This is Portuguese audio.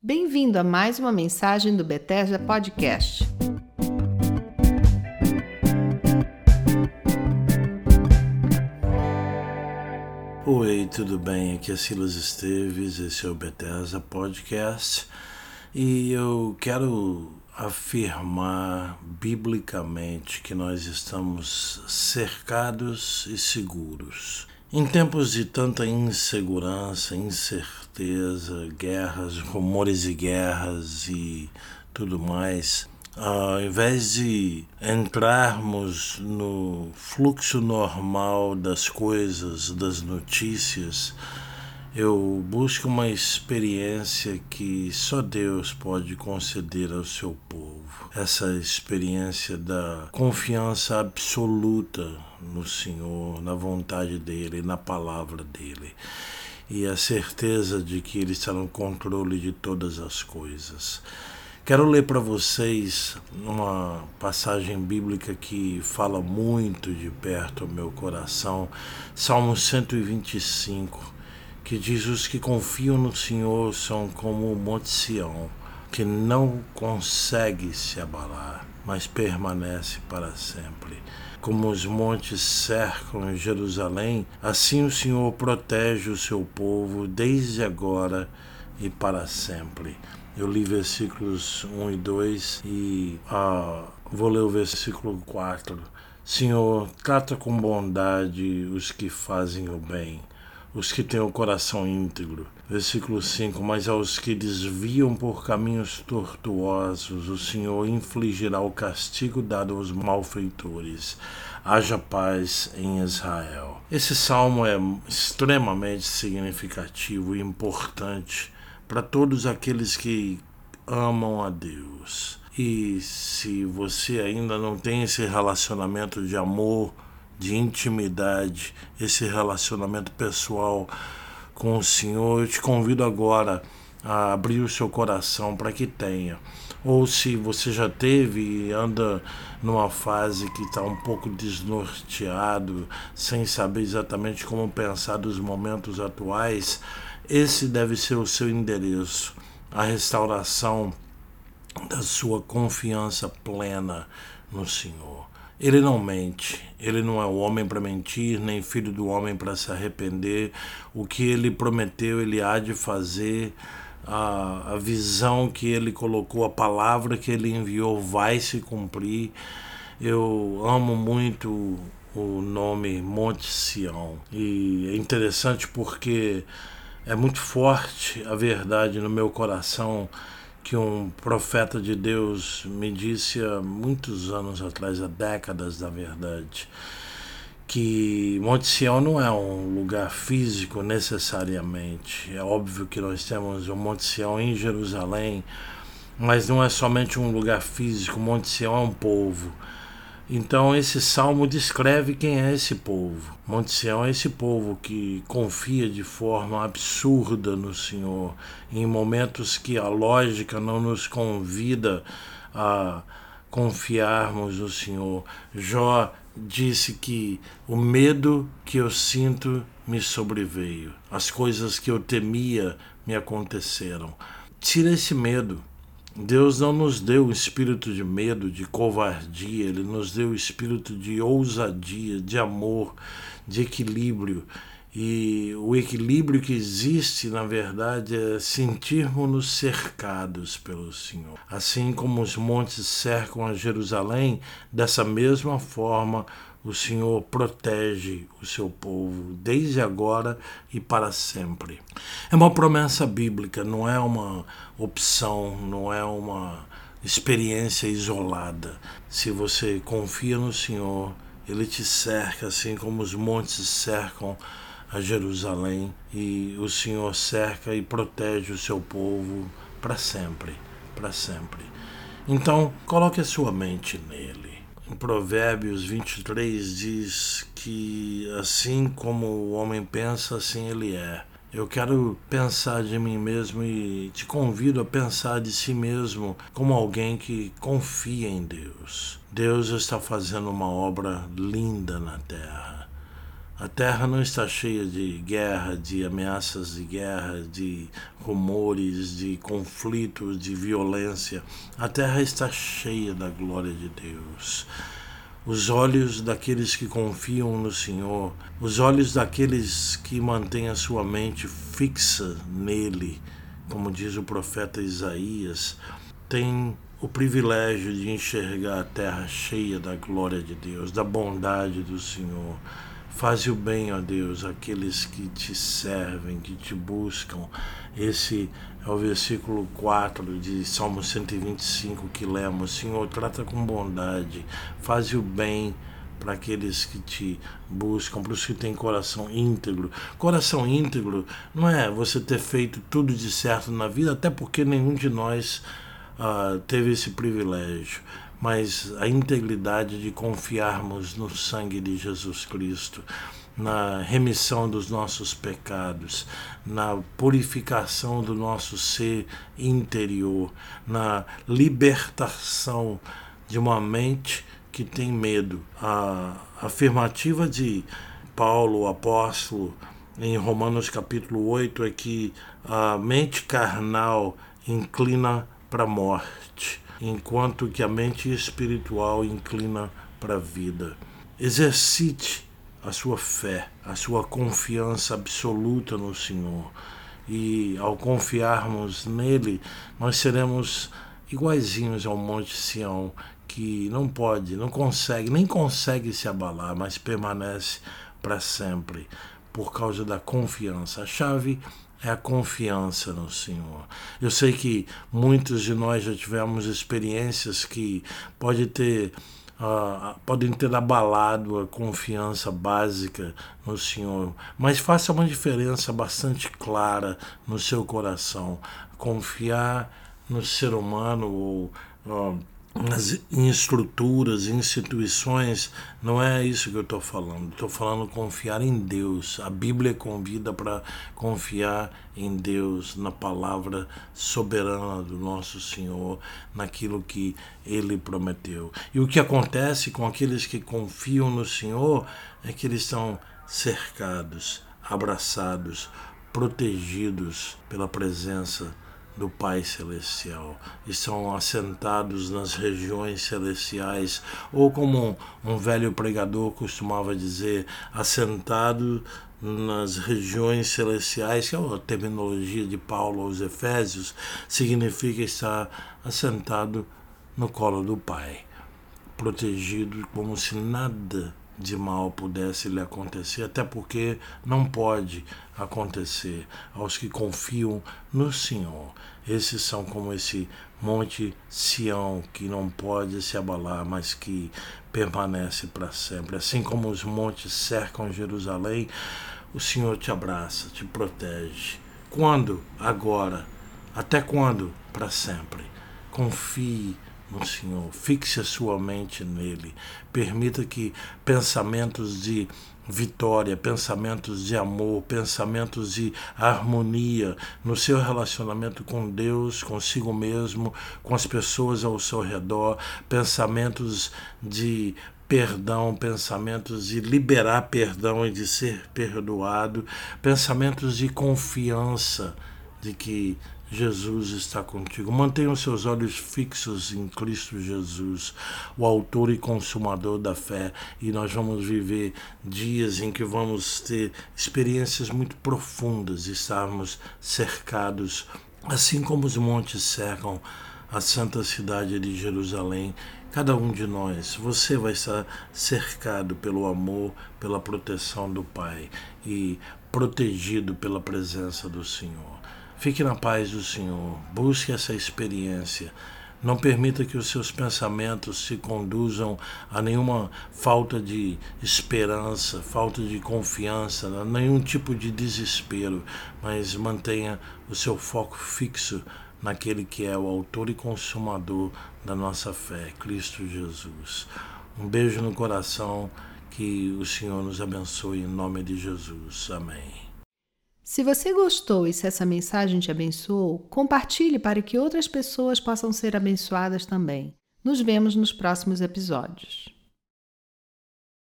Bem-vindo a mais uma mensagem do Bethesda Podcast. Oi, tudo bem? Aqui é Silas Esteves, esse é o Bethesda Podcast e eu quero afirmar biblicamente que nós estamos cercados e seguros. Em tempos de tanta insegurança, incerteza, guerras, rumores de guerras e tudo mais, ao invés de entrarmos no fluxo normal das coisas, das notícias, eu busco uma experiência que só Deus pode conceder ao seu povo. Essa experiência da confiança absoluta no Senhor, na vontade dEle, na palavra dEle. E a certeza de que Ele está no controle de todas as coisas. Quero ler para vocês uma passagem bíblica que fala muito de perto ao meu coração, Salmo 125 que diz: Os que confiam no Senhor são como o Monte Sião, que não consegue se abalar, mas permanece para sempre. Como os montes cercam Jerusalém, assim o Senhor protege o seu povo desde agora e para sempre. Eu li versículos 1 e 2 e ah, vou ler o versículo 4. Senhor, trata com bondade os que fazem o bem os que têm o coração íntegro. Versículo 5: Mas aos que desviam por caminhos tortuosos, o Senhor infligirá o castigo dado aos malfeitores. Haja paz em Israel. Esse salmo é extremamente significativo e importante para todos aqueles que amam a Deus. E se você ainda não tem esse relacionamento de amor, de intimidade, esse relacionamento pessoal com o Senhor, eu te convido agora a abrir o seu coração para que tenha. Ou se você já teve e anda numa fase que está um pouco desnorteado, sem saber exatamente como pensar dos momentos atuais, esse deve ser o seu endereço, a restauração da sua confiança plena no Senhor. Ele não mente, ele não é homem para mentir, nem filho do homem para se arrepender. O que ele prometeu, ele há de fazer. A, a visão que ele colocou, a palavra que ele enviou vai se cumprir. Eu amo muito o nome Monte Sião e é interessante porque é muito forte a verdade no meu coração que um profeta de Deus me disse há muitos anos atrás, há décadas na verdade, que Monte Sião não é um lugar físico necessariamente. É óbvio que nós temos o Monte Sião em Jerusalém, mas não é somente um lugar físico. Monte Sião é um povo então esse salmo descreve quem é esse povo. Monte Sião é esse povo que confia de forma absurda no Senhor, em momentos que a lógica não nos convida a confiarmos no Senhor. Jó disse que o medo que eu sinto me sobreveio, as coisas que eu temia me aconteceram. Tira esse medo. Deus não nos deu o espírito de medo, de covardia, Ele nos deu o espírito de ousadia, de amor, de equilíbrio. E o equilíbrio que existe, na verdade, é sentirmos-nos cercados pelo Senhor. Assim como os montes cercam a Jerusalém, dessa mesma forma o Senhor protege o seu povo desde agora e para sempre. É uma promessa bíblica, não é uma opção, não é uma experiência isolada. Se você confia no Senhor, ele te cerca assim como os montes cercam a Jerusalém e o Senhor cerca e protege o seu povo para sempre, para sempre. Então, coloque a sua mente nele. Em Provérbios 23 diz que assim como o homem pensa, assim ele é. Eu quero pensar de mim mesmo e te convido a pensar de si mesmo como alguém que confia em Deus. Deus está fazendo uma obra linda na terra. A terra não está cheia de guerra, de ameaças de guerra, de rumores, de conflitos, de violência. A terra está cheia da glória de Deus. Os olhos daqueles que confiam no Senhor, os olhos daqueles que mantêm a sua mente fixa nele, como diz o profeta Isaías, têm o privilégio de enxergar a terra cheia da glória de Deus, da bondade do Senhor Faze o bem, ó Deus, àqueles que te servem, que te buscam. Esse é o versículo 4 de Salmo 125 que lemos. Senhor, trata com bondade, faze o bem para aqueles que te buscam, para os que têm coração íntegro. Coração íntegro não é você ter feito tudo de certo na vida, até porque nenhum de nós uh, teve esse privilégio mas a integridade de confiarmos no sangue de Jesus Cristo, na remissão dos nossos pecados, na purificação do nosso ser interior, na libertação de uma mente que tem medo. A afirmativa de Paulo, o apóstolo, em Romanos capítulo 8 é que a mente carnal inclina para a morte enquanto que a mente espiritual inclina para a vida. Exercite a sua fé, a sua confiança absoluta no Senhor. E ao confiarmos nele, nós seremos iguaizinhos ao Monte Sião, que não pode, não consegue, nem consegue se abalar, mas permanece para sempre por causa da confiança. A chave é a confiança no Senhor. Eu sei que muitos de nós já tivemos experiências que pode ter Uh, podem ter abalado a confiança básica no Senhor, mas faça uma diferença bastante clara no seu coração. Confiar no ser humano ou uh, nas, estruturas, instituições, não é isso que eu estou falando. Estou falando confiar em Deus. A Bíblia convida para confiar em Deus, na palavra soberana do nosso Senhor, naquilo que Ele prometeu. E o que acontece com aqueles que confiam no Senhor é que eles estão cercados, abraçados, protegidos pela presença do Pai Celestial e são assentados nas regiões celestiais, ou como um, um velho pregador costumava dizer, assentado nas regiões celestiais, que é a terminologia de Paulo aos Efésios, significa estar assentado no colo do Pai, protegido como se nada de mal pudesse lhe acontecer, até porque não pode acontecer aos que confiam no Senhor. Esses são como esse monte Sião que não pode se abalar, mas que permanece para sempre. Assim como os montes cercam Jerusalém, o Senhor te abraça, te protege. Quando? Agora. Até quando? Para sempre. Confie no Senhor, fixe a sua mente nele, permita que pensamentos de vitória, pensamentos de amor, pensamentos de harmonia no seu relacionamento com Deus, consigo mesmo, com as pessoas ao seu redor, pensamentos de perdão, pensamentos de liberar perdão e de ser perdoado, pensamentos de confiança de que Jesus está contigo. Mantenha os seus olhos fixos em Cristo Jesus, o autor e consumador da fé, e nós vamos viver dias em que vamos ter experiências muito profundas, estarmos cercados, assim como os montes cercam a santa cidade de Jerusalém. Cada um de nós, você vai estar cercado pelo amor, pela proteção do Pai e protegido pela presença do Senhor. Fique na paz do Senhor, busque essa experiência. Não permita que os seus pensamentos se conduzam a nenhuma falta de esperança, falta de confiança, a nenhum tipo de desespero, mas mantenha o seu foco fixo naquele que é o autor e consumador da nossa fé, Cristo Jesus. Um beijo no coração, que o Senhor nos abençoe em nome de Jesus. Amém. Se você gostou e se essa mensagem te abençoou, compartilhe para que outras pessoas possam ser abençoadas também. Nos vemos nos próximos episódios.